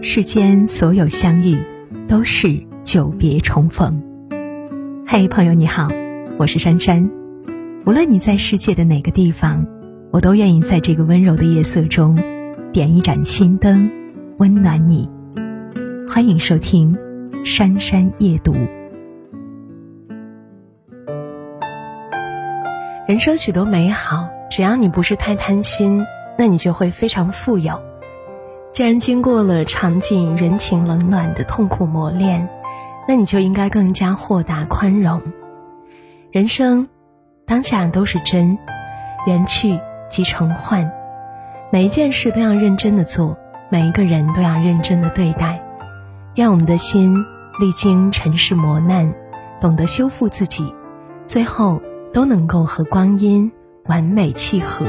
世间所有相遇，都是久别重逢。嘿，朋友你好，我是珊珊。无论你在世界的哪个地方，我都愿意在这个温柔的夜色中，点一盏心灯，温暖你。欢迎收听《珊珊夜读》。人生许多美好，只要你不是太贪心，那你就会非常富有。既然经过了尝尽人情冷暖的痛苦磨练，那你就应该更加豁达宽容。人生当下都是真，缘去即成幻，每一件事都要认真的做，每一个人都要认真的对待。愿我们的心历经尘世磨难，懂得修复自己，最后都能够和光阴完美契合。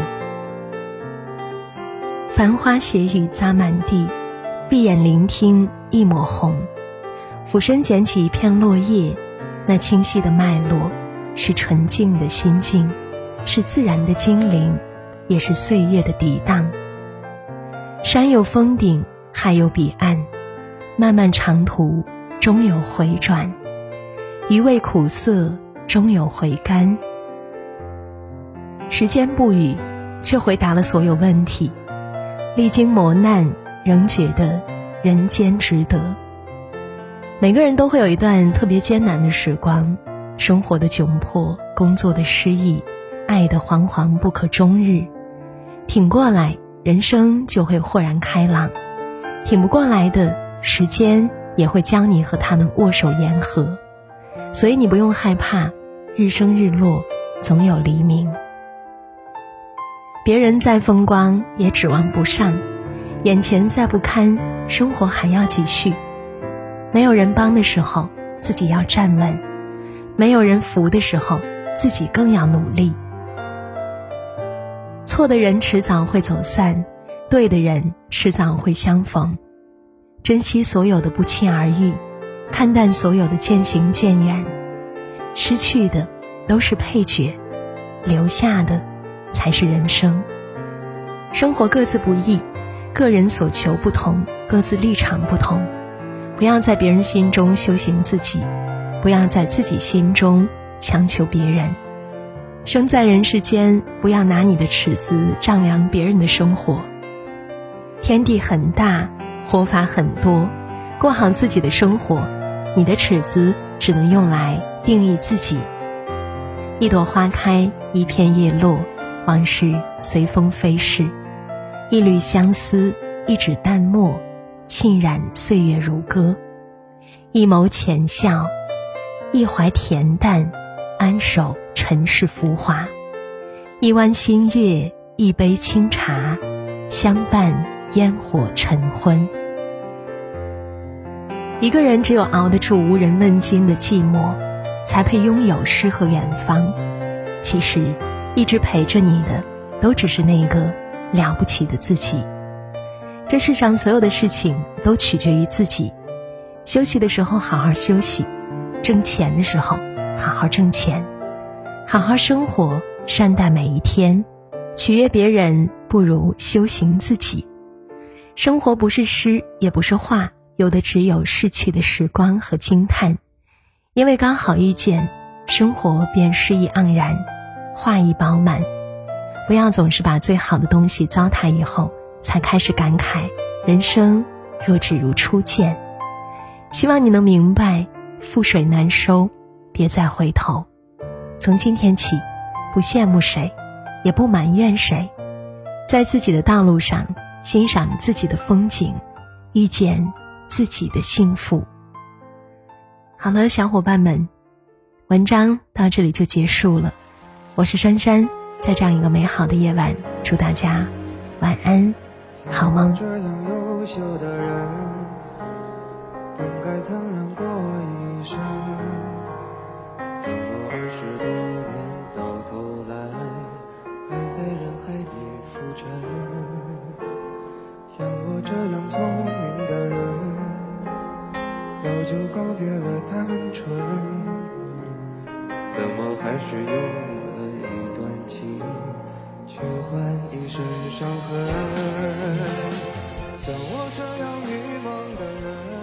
繁花斜雨洒满地，闭眼聆听一抹红。俯身捡起一片落叶，那清晰的脉络，是纯净的心境，是自然的精灵，也是岁月的涤荡。山有峰顶，海有彼岸，漫漫长途终有回转，余味苦涩终有回甘。时间不语，却回答了所有问题。历经磨难，仍觉得人间值得。每个人都会有一段特别艰难的时光，生活的窘迫，工作的失意，爱的惶惶不可终日。挺过来，人生就会豁然开朗；挺不过来的，时间也会将你和他们握手言和。所以你不用害怕，日升日落，总有黎明。别人再风光也指望不上，眼前再不堪，生活还要继续。没有人帮的时候，自己要站稳；没有人扶的时候，自己更要努力。错的人迟早会走散，对的人迟早会相逢。珍惜所有的不期而遇，看淡所有的渐行渐远。失去的都是配角，留下的。才是人生。生活各自不易，个人所求不同，各自立场不同。不要在别人心中修行自己，不要在自己心中强求别人。生在人世间，不要拿你的尺子丈量别人的生活。天地很大，活法很多，过好自己的生活，你的尺子只能用来定义自己。一朵花开，一片叶落。往事随风飞逝，一缕相思，一纸淡墨，沁染岁月如歌；一眸浅笑，一怀恬淡，安守尘世浮华；一弯新月，一杯清茶，相伴烟火晨昏。一个人只有熬得住无人问津的寂寞，才配拥有诗和远方。其实。一直陪着你的，都只是那个了不起的自己。这世上所有的事情都取决于自己。休息的时候好好休息，挣钱的时候好好挣钱，好好生活，善待每一天。取悦别人不如修行自己。生活不是诗，也不是画，有的只有逝去的时光和惊叹。因为刚好遇见，生活便诗意盎然。画意饱满，不要总是把最好的东西糟蹋以后，才开始感慨人生若只如初见。希望你能明白，覆水难收，别再回头。从今天起，不羡慕谁，也不埋怨谁，在自己的道路上欣赏自己的风景，遇见自己的幸福。好了，小伙伴们，文章到这里就结束了。我是珊珊，在这样一个美好的夜晚，祝大家晚安，好梦。这样优秀的人，本该曾亮过一生。像我二十多年到头来，还在人海里浮沉。像我这样聪明的人，早就告别了单纯，怎么还是有？去换一身伤痕。像我这样迷茫的人。